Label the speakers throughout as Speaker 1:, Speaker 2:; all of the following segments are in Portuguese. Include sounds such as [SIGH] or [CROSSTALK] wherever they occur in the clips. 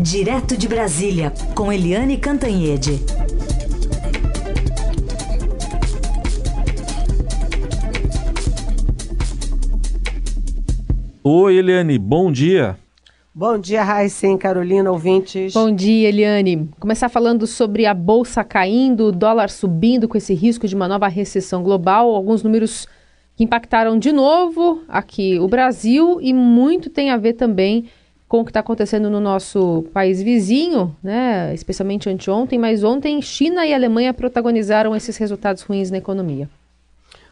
Speaker 1: Direto de Brasília, com Eliane Cantanhede.
Speaker 2: Oi, Eliane, bom dia.
Speaker 3: Bom dia, Raíssen, Carolina, ouvintes.
Speaker 4: Bom dia, Eliane. Começar falando sobre a bolsa caindo, o dólar subindo com esse risco de uma nova recessão global. Alguns números que impactaram de novo aqui o Brasil e muito tem a ver também com o que está acontecendo no nosso país vizinho, né? especialmente anteontem, mas ontem China e Alemanha protagonizaram esses resultados ruins na economia.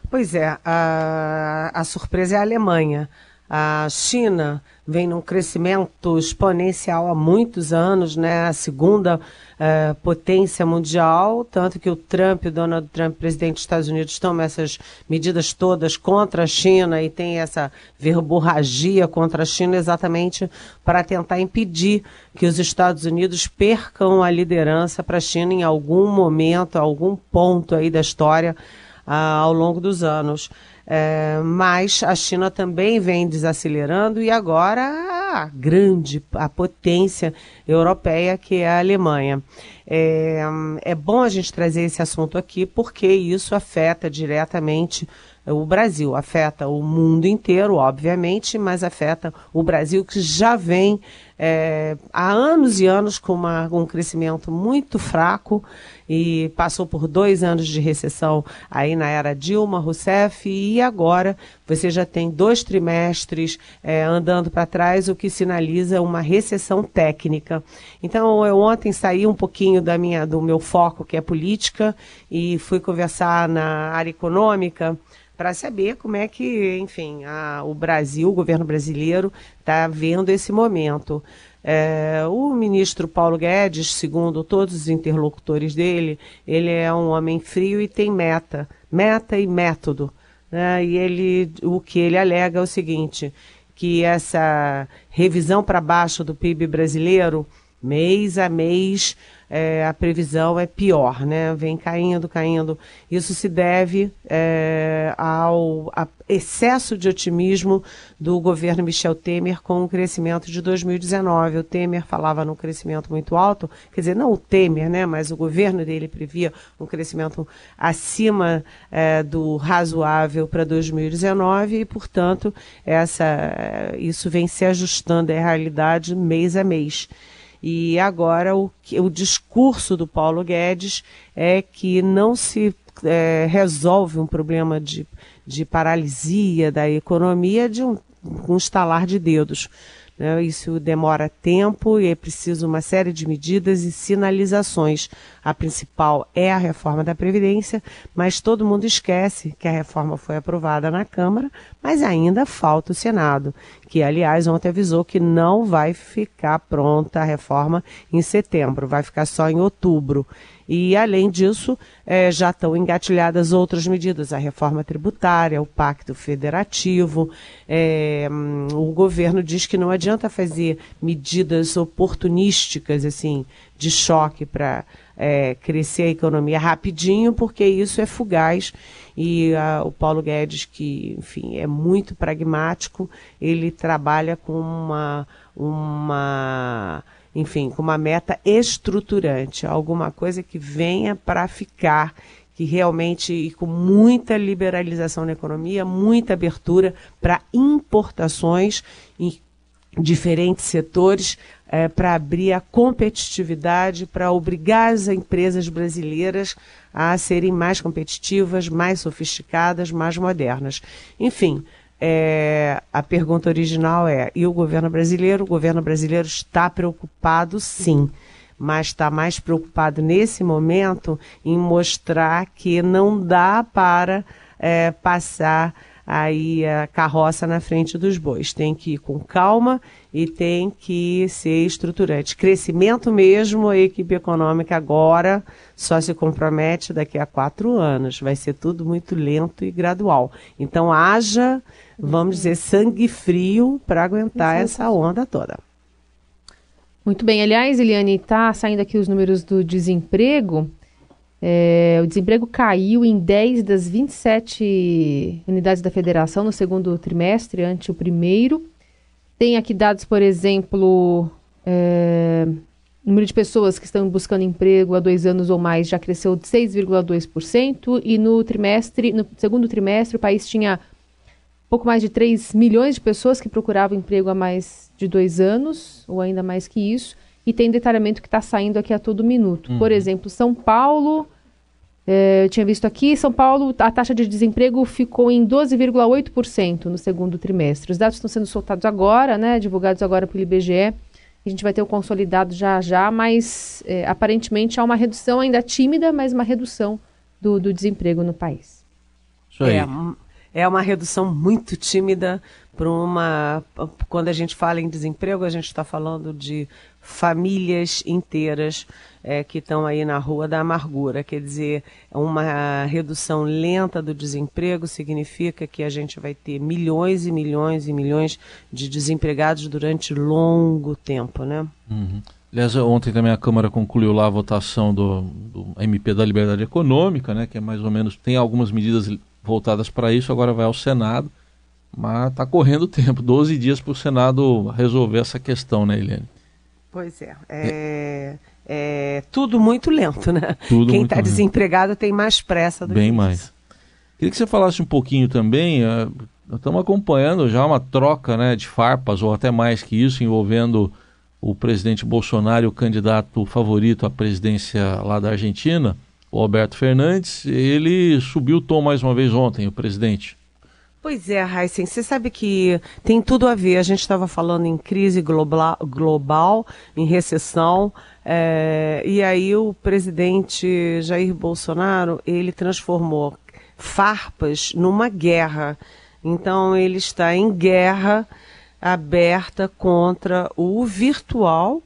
Speaker 3: Pois é, a, a surpresa é a Alemanha. A China vem num crescimento exponencial há muitos anos, né? A segunda uh, potência mundial, tanto que o Trump, o Donald Trump, presidente dos Estados Unidos, toma essas medidas todas contra a China e tem essa verborragia contra a China exatamente para tentar impedir que os Estados Unidos percam a liderança para a China em algum momento, algum ponto aí da história uh, ao longo dos anos. É, mas a China também vem desacelerando e agora a grande, a potência europeia que é a Alemanha. É, é bom a gente trazer esse assunto aqui porque isso afeta diretamente o Brasil, afeta o mundo inteiro, obviamente, mas afeta o Brasil que já vem é, há anos e anos com uma, um crescimento muito fraco e passou por dois anos de recessão aí na era Dilma Rousseff e agora você já tem dois trimestres é, andando para trás, o que sinaliza uma recessão técnica. Então eu ontem saí um pouquinho da minha, do meu foco que é política e fui conversar na área econômica para saber como é que, enfim, a, o Brasil, o governo brasileiro, está vendo esse momento. É, o ministro Paulo Guedes, segundo todos os interlocutores dele, ele é um homem frio e tem meta, meta e método. Né? E ele, o que ele alega é o seguinte, que essa revisão para baixo do PIB brasileiro, mês a mês, é, a previsão é pior, né? Vem caindo, caindo. Isso se deve é, ao excesso de otimismo do governo Michel Temer com o crescimento de 2019. O Temer falava num crescimento muito alto, quer dizer, não o Temer, né? Mas o governo dele previa um crescimento acima é, do razoável para 2019 e, portanto, essa, isso vem se ajustando à realidade mês a mês. E agora o, o discurso do Paulo Guedes é que não se é, resolve um problema de, de paralisia da economia de um, um estalar de dedos. Né? Isso demora tempo e é preciso uma série de medidas e sinalizações. A principal é a reforma da Previdência, mas todo mundo esquece que a reforma foi aprovada na Câmara, mas ainda falta o Senado, que, aliás, ontem avisou que não vai ficar pronta a reforma em setembro, vai ficar só em outubro. E, além disso, é, já estão engatilhadas outras medidas, a reforma tributária, o pacto federativo. É, o governo diz que não adianta fazer medidas oportunísticas, assim, de choque para é, crescer a economia rapidinho, porque isso é fugaz. E a, o Paulo Guedes, que, enfim, é muito pragmático, ele trabalha com uma. uma enfim, com uma meta estruturante, alguma coisa que venha para ficar, que realmente, e com muita liberalização na economia, muita abertura para importações em diferentes setores, é, para abrir a competitividade, para obrigar as empresas brasileiras a serem mais competitivas, mais sofisticadas, mais modernas. Enfim, é, a pergunta original é: e o governo brasileiro? O governo brasileiro está preocupado, sim, mas está mais preocupado nesse momento em mostrar que não dá para é, passar aí a carroça na frente dos bois. Tem que ir com calma e tem que ser estruturante. Crescimento mesmo, a equipe econômica agora só se compromete daqui a quatro anos. Vai ser tudo muito lento e gradual. Então haja, vamos dizer, sangue frio para aguentar essa onda toda.
Speaker 4: Muito bem. Aliás, Eliane, está saindo aqui os números do desemprego. É, o desemprego caiu em 10 das 27 unidades da federação no segundo trimestre, ante o primeiro. Tem aqui dados, por exemplo, É, o número de pessoas que estão buscando emprego há dois anos ou mais já cresceu de 6,2% e no trimestre, no segundo trimestre, o país tinha pouco mais de 3 milhões de pessoas que procuravam emprego há mais de dois anos, ou ainda mais que isso, e tem detalhamento que está saindo aqui a todo minuto. Uhum. Por exemplo, São Paulo, é, eu tinha visto aqui, São Paulo, a taxa de desemprego ficou em 12,8% no segundo trimestre. Os dados estão sendo soltados agora, né, divulgados agora pelo IBGE. A gente vai ter o consolidado já já, mas é, aparentemente há uma redução ainda tímida, mas uma redução do, do desemprego no país.
Speaker 3: Isso aí. É, é uma redução muito tímida para uma. Quando a gente fala em desemprego, a gente está falando de famílias inteiras é, que estão aí na rua da amargura. Quer dizer, uma redução lenta do desemprego significa que a gente vai ter milhões e milhões e milhões de desempregados durante longo tempo, né?
Speaker 2: Uhum. Aliás, ontem também a Câmara concluiu lá a votação do, do MP da Liberdade Econômica, né, que é mais ou menos, tem algumas medidas voltadas para isso, agora vai ao Senado, mas está correndo tempo 12 dias para o Senado resolver essa questão, né, Eliane?
Speaker 3: Pois é. é, é tudo muito lento, né? Tudo Quem está desempregado tem mais pressa do
Speaker 2: Bem que mais. Isso. Queria que você falasse um pouquinho também. Uh, estamos acompanhando já uma troca né, de farpas, ou até mais que isso, envolvendo o presidente Bolsonaro e o candidato favorito à presidência lá da Argentina o Alberto Fernandes, ele subiu o tom mais uma vez ontem, o presidente.
Speaker 3: Pois é, Heisen, você sabe que tem tudo a ver. A gente estava falando em crise global, global em recessão, é, e aí o presidente Jair Bolsonaro, ele transformou farpas numa guerra. Então ele está em guerra aberta contra o virtual,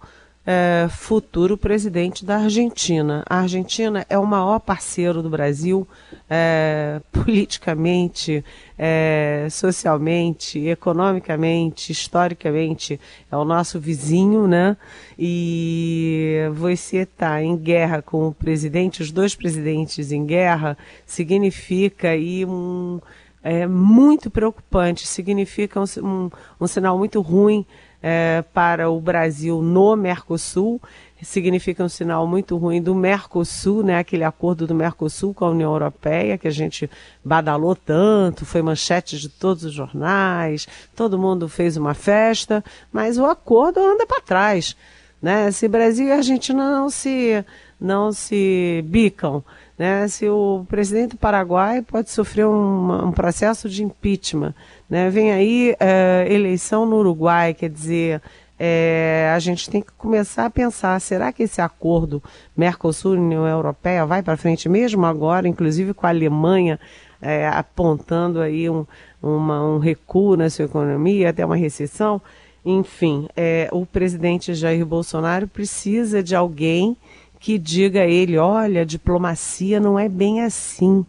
Speaker 3: é, futuro presidente da Argentina. A Argentina é o maior parceiro do Brasil é, [LAUGHS] politicamente, é, socialmente, economicamente, historicamente. É o nosso vizinho, né? E você está em guerra com o presidente, os dois presidentes em guerra, significa aí um. É muito preocupante, significa um, um, um sinal muito ruim é, para o Brasil no Mercosul, significa um sinal muito ruim do Mercosul, né, aquele acordo do Mercosul com a União Europeia, que a gente badalou tanto, foi manchete de todos os jornais, todo mundo fez uma festa, mas o acordo anda para trás. Né? Se Brasil e Argentina não se, não se bicam, né? se o presidente do Paraguai pode sofrer um, um processo de impeachment, né? Vem aí é, eleição no Uruguai, quer dizer, é, a gente tem que começar a pensar, será que esse acordo Mercosul-União Europeia vai para frente mesmo agora, inclusive com a Alemanha é, apontando aí um, uma, um recuo na sua economia, até uma recessão? Enfim, é, o presidente Jair Bolsonaro precisa de alguém que diga a ele, olha, diplomacia não é bem assim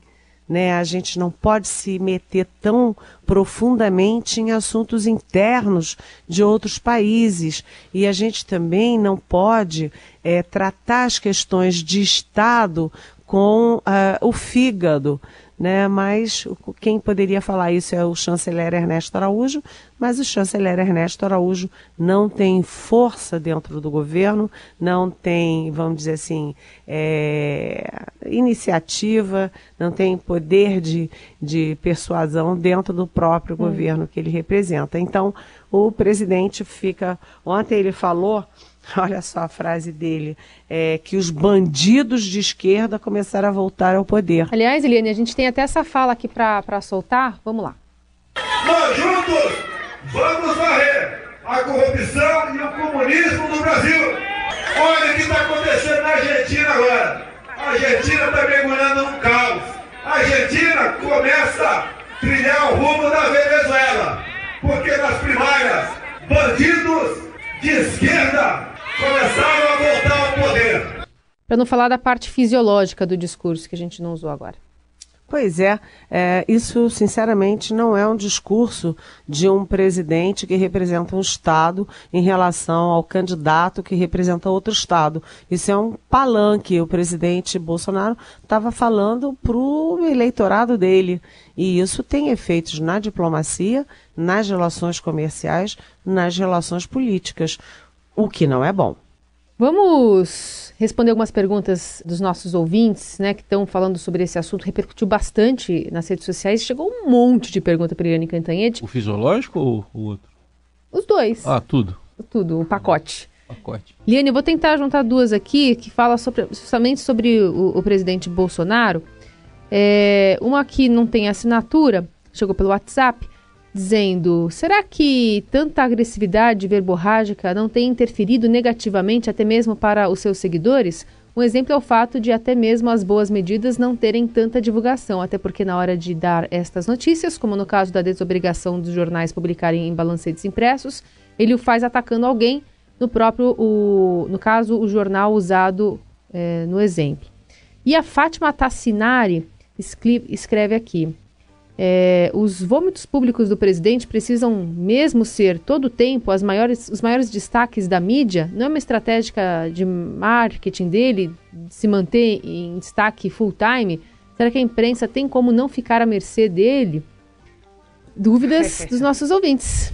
Speaker 3: né? A gente não pode se meter tão profundamente em assuntos internos de outros países e a gente também não pode é, tratar as questões de Estado com uh, o fígado né? Mas quem poderia falar isso é o chanceler Ernesto Araújo, mas o chanceler Ernesto Araújo não tem força dentro do governo, não tem, vamos dizer assim, é, iniciativa, não tem poder de, de persuasão dentro do próprio hum. governo que ele representa. Então, o presidente fica. Ontem ele falou [LAUGHS] olha só a frase dele, é, que os bandidos de esquerda começaram a voltar ao poder.
Speaker 4: Aliás, Eliane, a gente tem até essa fala aqui para soltar. Vamos lá.
Speaker 5: Nós juntos vamos varrer a corrupção e o comunismo do Brasil. Olha o que está acontecendo na Argentina agora. A Argentina está mergulhando num caos. A Argentina começa a trilhar o rumo da Venezuela. Porque nas primárias, bandidos de esquerda começaram a voltar ao poder.
Speaker 4: Para não falar da parte fisiológica do discurso que a gente não usou agora.
Speaker 3: Pois é, é, isso sinceramente não é um discurso de um presidente que representa um Estado em relação ao candidato que representa outro Estado. Isso é um palanque. O presidente Bolsonaro estava falando para o eleitorado dele. E isso tem efeitos na diplomacia, nas relações comerciais, nas relações políticas o que não é bom.
Speaker 4: Vamos responder algumas perguntas dos nossos ouvintes, né, que estão falando sobre esse assunto. Repercutiu bastante nas redes sociais. Chegou um monte de pergunta para Eliane Cantanhete.
Speaker 2: O fisiológico ou o outro?
Speaker 4: Os dois.
Speaker 2: Ah, tudo.
Speaker 4: Tudo, o pacote.
Speaker 2: Pacote.
Speaker 4: Liane, eu vou tentar juntar duas aqui que fala sobre, justamente sobre o, o presidente Bolsonaro. É, uma que não tem assinatura, chegou pelo WhatsApp, dizendo: será que tanta agressividade verborrágica não tem interferido negativamente até mesmo para os seus seguidores? Um exemplo é o fato de até mesmo as boas medidas não terem tanta divulgação, até porque na hora de dar estas notícias, como no caso da desobrigação dos jornais publicarem em balancetes impressos, ele o faz atacando alguém, no próprio, o, no caso, o jornal usado é, no exemplo. E a Fátima Tassinari escreve aqui: é, os vômitos públicos do presidente precisam mesmo ser todo o tempo as maiores, os maiores destaques da mídia? Não é uma estratégia de marketing dele se manter em destaque full time? Será que a imprensa tem como não ficar à mercê dele? Dúvidas [LAUGHS] dos nossos ouvintes.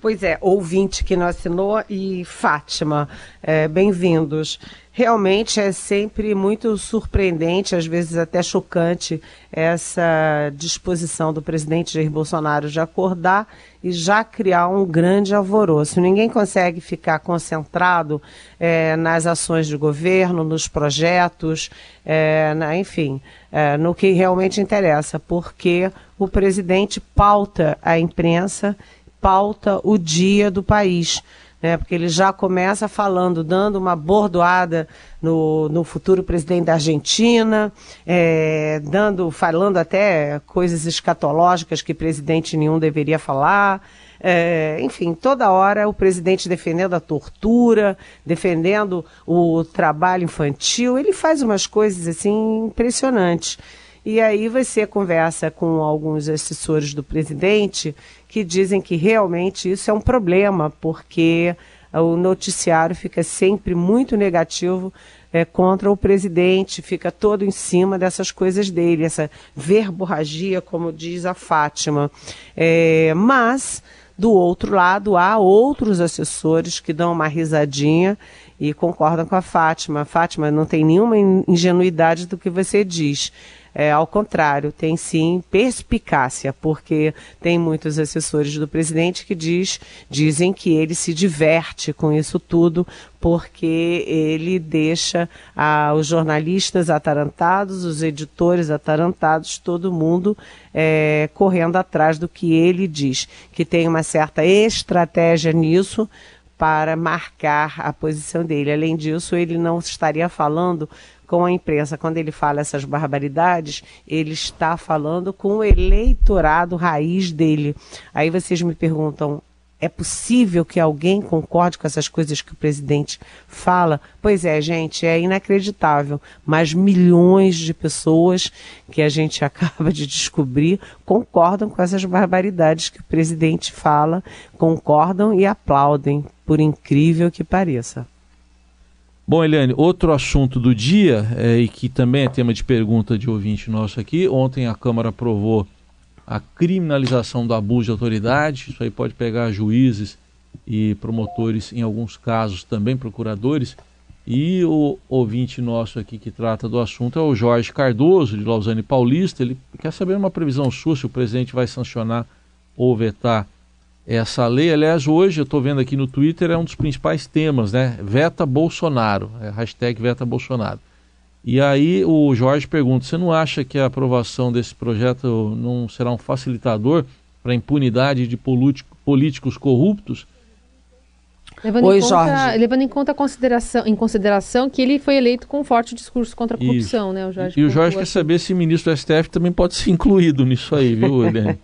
Speaker 3: Pois é, ouvinte que não assinou e Fátima, é, bem-vindos. Realmente é sempre muito surpreendente, às vezes até chocante, essa disposição do presidente Jair Bolsonaro de acordar e já criar um grande alvoroço. Ninguém consegue ficar concentrado é, nas ações de governo, nos projetos, é, na, enfim, é, no que realmente interessa, porque o presidente pauta a imprensa pauta o dia do país. Né, porque ele já começa falando, dando uma bordoada no, no futuro presidente da Argentina, é, dando, falando até coisas escatológicas que presidente nenhum deveria falar. É, enfim, toda hora o presidente defendendo a tortura, defendendo o trabalho infantil. Ele faz umas coisas assim impressionantes. E aí você conversa com alguns assessores do presidente que dizem que realmente isso é um problema, porque o noticiário fica sempre muito negativo é, contra o presidente, fica todo em cima dessas coisas dele, essa verborragia, como diz a Fátima. É, mas, do outro lado, há outros assessores que dão uma risadinha e concordam com a Fátima. Fátima não tem nenhuma ingenuidade do que você diz. É, ao contrário, tem sim perspicácia, porque tem muitos assessores do presidente que diz, dizem que ele se diverte com isso tudo, porque ele deixa ah, os jornalistas atarantados, os editores atarantados, todo mundo é, correndo atrás do que ele diz, que tem uma certa estratégia nisso para marcar a posição dele. Além disso, ele não estaria falando com a imprensa. Quando ele fala essas barbaridades, ele está falando com o eleitorado raiz dele. Aí vocês me perguntam, é possível que alguém concorde com essas coisas que o presidente fala? Pois é, gente, é inacreditável. Mas milhões de pessoas que a gente [LAUGHS] acaba de descobrir concordam com essas barbaridades que o presidente fala, concordam e aplaudem, por incrível que pareça.
Speaker 2: Bom, Eliane, outro assunto do dia, é, e que também é tema de pergunta de ouvinte nosso aqui, ontem a Câmara aprovou a criminalização do abuso de autoridade, isso aí pode pegar juízes e promotores, em alguns casos também procuradores, e o ouvinte nosso aqui que trata do assunto é o Jorge Cardoso, de Lausanne Paulista, ele quer saber uma previsão sua se o presidente vai sancionar ou vetar essa lei. Aliás, hoje eu estou vendo aqui no Twitter, é um dos principais temas, né? Veta Bolsonaro, é hashtag Veta Bolsonaro. E aí o Jorge pergunta: você não acha que a aprovação desse projeto não será um facilitador para a impunidade de políticos corruptos?
Speaker 4: Levando, Oi, em conta, Jorge. levando em conta a consideração, em consideração que ele foi eleito com um forte discurso contra a corrupção,
Speaker 2: Isso.
Speaker 4: né?
Speaker 2: O Jorge e, e o Jorge quer saber se o ministro do STF também pode ser incluído nisso aí, viu, Eliane?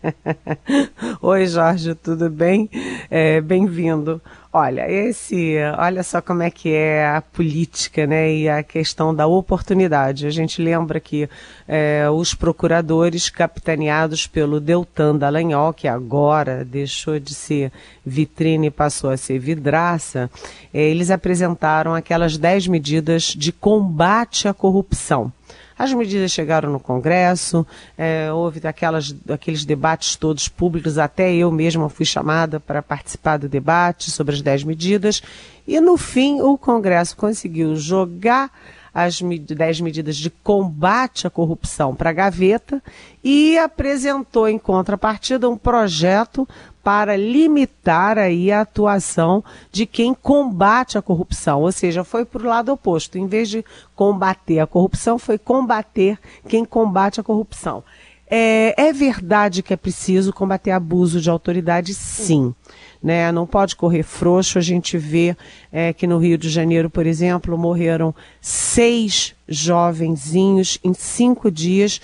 Speaker 2: [LAUGHS]
Speaker 3: Oi, Jorge, tudo bem? É, Bem-vindo. Olha, esse, olha só como é que é a política, né, e a questão da oportunidade. A gente lembra que é, os procuradores capitaneados pelo Deltan Dallagnol, que agora deixou de ser vitrine e passou a ser vidraça, é, eles apresentaram aquelas dez medidas de combate à corrupção As medidas chegaram no Congresso, é, houve aquelas, aqueles debates todos públicos, até eu mesma fui chamada para participar do debate sobre as 10 medidas, e no fim o Congresso conseguiu jogar as 10 medidas de combate à corrupção para a gaveta e apresentou em contrapartida um projeto para limitar aí a atuação de quem combate a corrupção, ou seja, foi para o lado oposto. Em vez de combater a corrupção, foi combater quem combate a corrupção. É, é verdade que é preciso combater abuso de autoridade, sim né? Não pode correr frouxo. A gente vê é, que no Rio de Janeiro, por exemplo, morreram seis jovenzinhos em cinco dias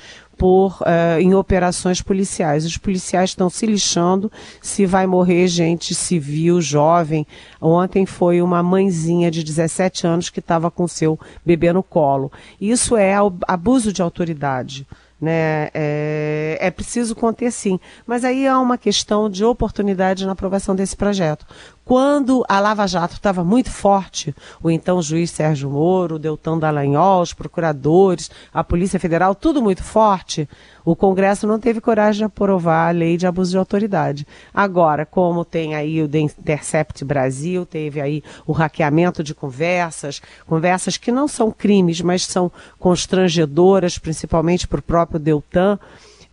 Speaker 3: uh, em operações policiais. Os policiais estão se lixando se vai morrer gente civil, jovem. Ontem foi uma mãezinha de 17 anos que estava com seu bebê no colo. Isso é abuso de autoridade né? É, é, preciso conter sim. Mas aí há uma questão de oportunidade na aprovação desse projeto. Quando a Lava Jato estava muito forte, o então juiz Sérgio Moro, o Deltan Dallagnol, os procuradores, a Polícia Federal, tudo muito forte, o Congresso não teve coragem de aprovar a lei de abuso de autoridade. Agora, como tem aí o The Intercept Brasil, teve aí o hackeamento de conversas, conversas que não são crimes, mas são constrangedoras, principalmente para o próprio Deltan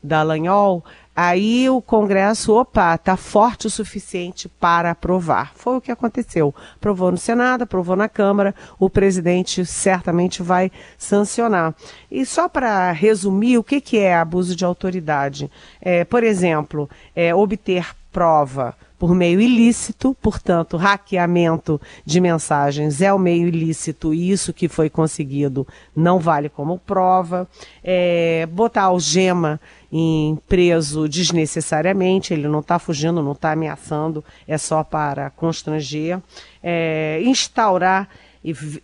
Speaker 3: Dallagnol, Aí o Congresso, opa, está forte o suficiente para aprovar. Foi o que aconteceu. Aprovou no Senado, aprovou na Câmara, o presidente certamente vai sancionar. E só para resumir, o que, que é abuso de autoridade? É, por exemplo, é, obter prova por meio ilícito, portanto, hackeamento de mensagens é o meio ilícito e isso que foi conseguido não vale como prova. É, botar algema em preso desnecessariamente, ele não está fugindo, não está ameaçando, é só para constranger. É, instaurar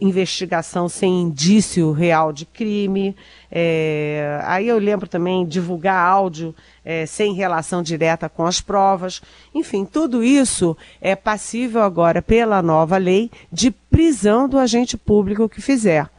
Speaker 3: investigação sem indício real de crime. É, aí eu lembro também divulgar áudio é, sem relação direta com as provas. Enfim, tudo isso é passível agora, pela nova lei, de prisão do agente público que fizer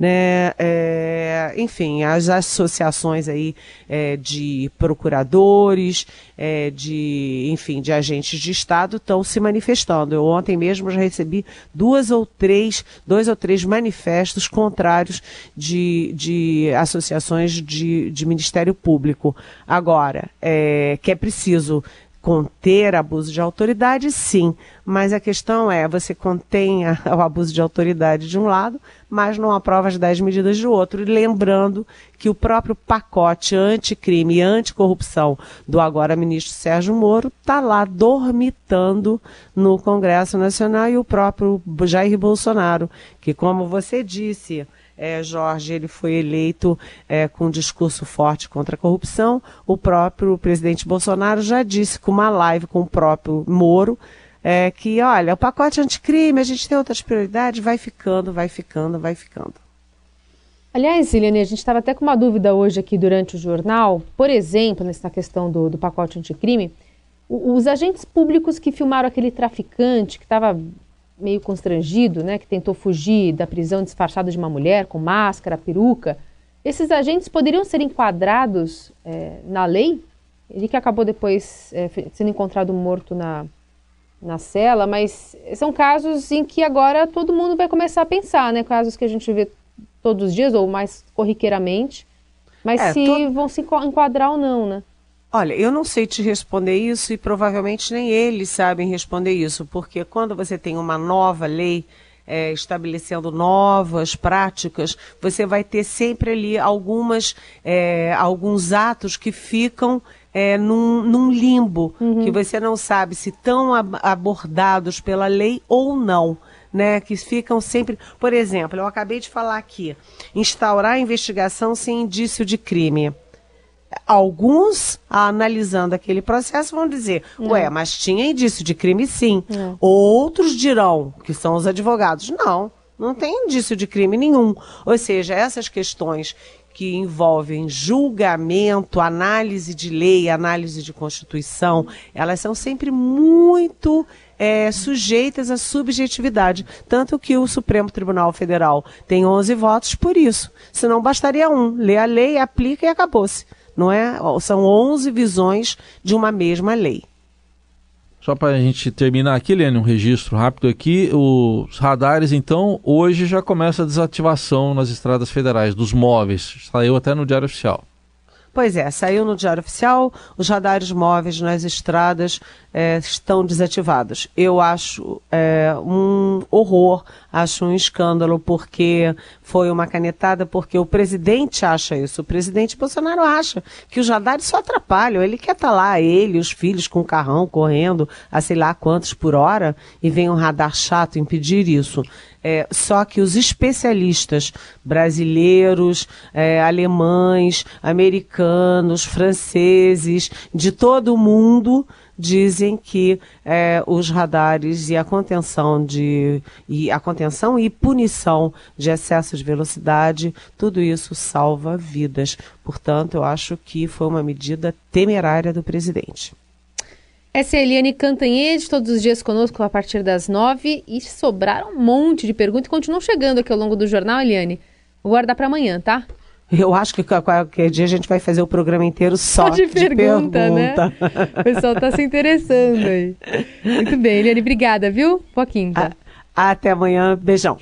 Speaker 3: né? É, enfim, as associações aí é, de procuradores, é, de, enfim, de agentes de Estado estão se manifestando. Eu ontem mesmo já recebi duas ou três, dois ou três manifestos contrários de, de associações de, de Ministério Público. Agora, é, que é preciso conter abuso de autoridade, sim, mas a questão é, você contém [LAUGHS] o abuso de autoridade de um lado, mas não aprova as 10 medidas do outro. E lembrando que o próprio pacote anticrime e anticorrupção do agora ministro Sérgio Moro está lá dormitando no Congresso Nacional e o próprio Jair Bolsonaro, que como você disse, é, Jorge ele foi eleito é, com um discurso forte contra a corrupção. O próprio presidente Bolsonaro já disse com uma live com o próprio Moro é, que, olha, o pacote anticrime, a gente tem outras prioridades, vai ficando, vai ficando, vai ficando.
Speaker 4: Aliás, Eliane, a gente estava até com uma dúvida hoje aqui durante o jornal, por exemplo, nessa questão do, do pacote anticrime, os agentes públicos que filmaram aquele traficante que estava meio constrangido, né, que tentou fugir da prisão disfarçado de uma mulher, com máscara, peruca, esses agentes poderiam ser enquadrados é, na lei? Ele que acabou depois é, sendo encontrado morto na, na cela, mas são casos em que agora todo mundo vai começar a pensar, né? Casos que a gente vê todos os dias ou mais corriqueiramente, mas é, se vão se enquadrar ou não, né?
Speaker 3: Olha, eu não sei te responder isso e provavelmente nem eles sabem responder isso, porque quando você tem uma nova lei é, estabelecendo novas práticas, você vai ter sempre ali algumas, é, alguns atos que ficam é, num, num, limbo, uhum. que você não sabe se estão abordados pela lei ou não. Né, que ficam sempre. Por exemplo, eu acabei de falar aqui: instaurar investigação sem indício de crime alguns, analisando aquele processo, vão dizer: não. ué, mas tinha indício de crime sim. Não. Outros dirão, que são os advogados: não, não tem indício de crime nenhum. Ou seja, essas questões que envolvem julgamento, análise de lei, análise de constituição, elas são sempre muito é, sujeitas à subjetividade. Tanto que o Supremo Tribunal Federal tem 11 votos por isso. Senão bastaria um. Lê a lei, aplica e acabou-se. Não é? São 11 visões de uma mesma lei.
Speaker 2: Só para a gente terminar aqui, Lene, um registro rápido aqui. Os radares, então, hoje já começa a desativação nas estradas federais dos móveis. Saiu até no Diário Oficial.
Speaker 3: Pois é, saiu no Diário Oficial, os radares móveis nas estradas é, estão desativados. Eu acho é, um horror, acho um escândalo, porque foi uma canetada, porque o presidente acha isso. O presidente Bolsonaro acha que os radares só atrapalham. Ele quer estar tá lá, ele, os filhos com o carrão correndo a sei lá quantos por hora, e vem um radar chato impedir isso. É, só que os especialistas brasileiros, é, alemães, americanos, franceses, de todo o mundo, dizem que é, os radares e a contenção de e a contenção e punição de excesso de velocidade, tudo isso salva vidas. Portanto, eu acho que foi uma medida temerária do presidente.
Speaker 4: Essa é a Eliane Cantanhede, todos os dias conosco a partir das nove. E sobraram um monte de perguntas e continuam chegando aqui ao longo do jornal, Eliane. Vou guardar para amanhã, tá?
Speaker 3: Eu acho que qualquer dia a gente vai fazer o programa inteiro só, só de, de pergunta, pergunta, né? [LAUGHS]
Speaker 4: O pessoal está se interessando aí. [LAUGHS] Muito bem, Eliane, obrigada, viu? Pouquinho.
Speaker 3: Até amanhã. Beijão.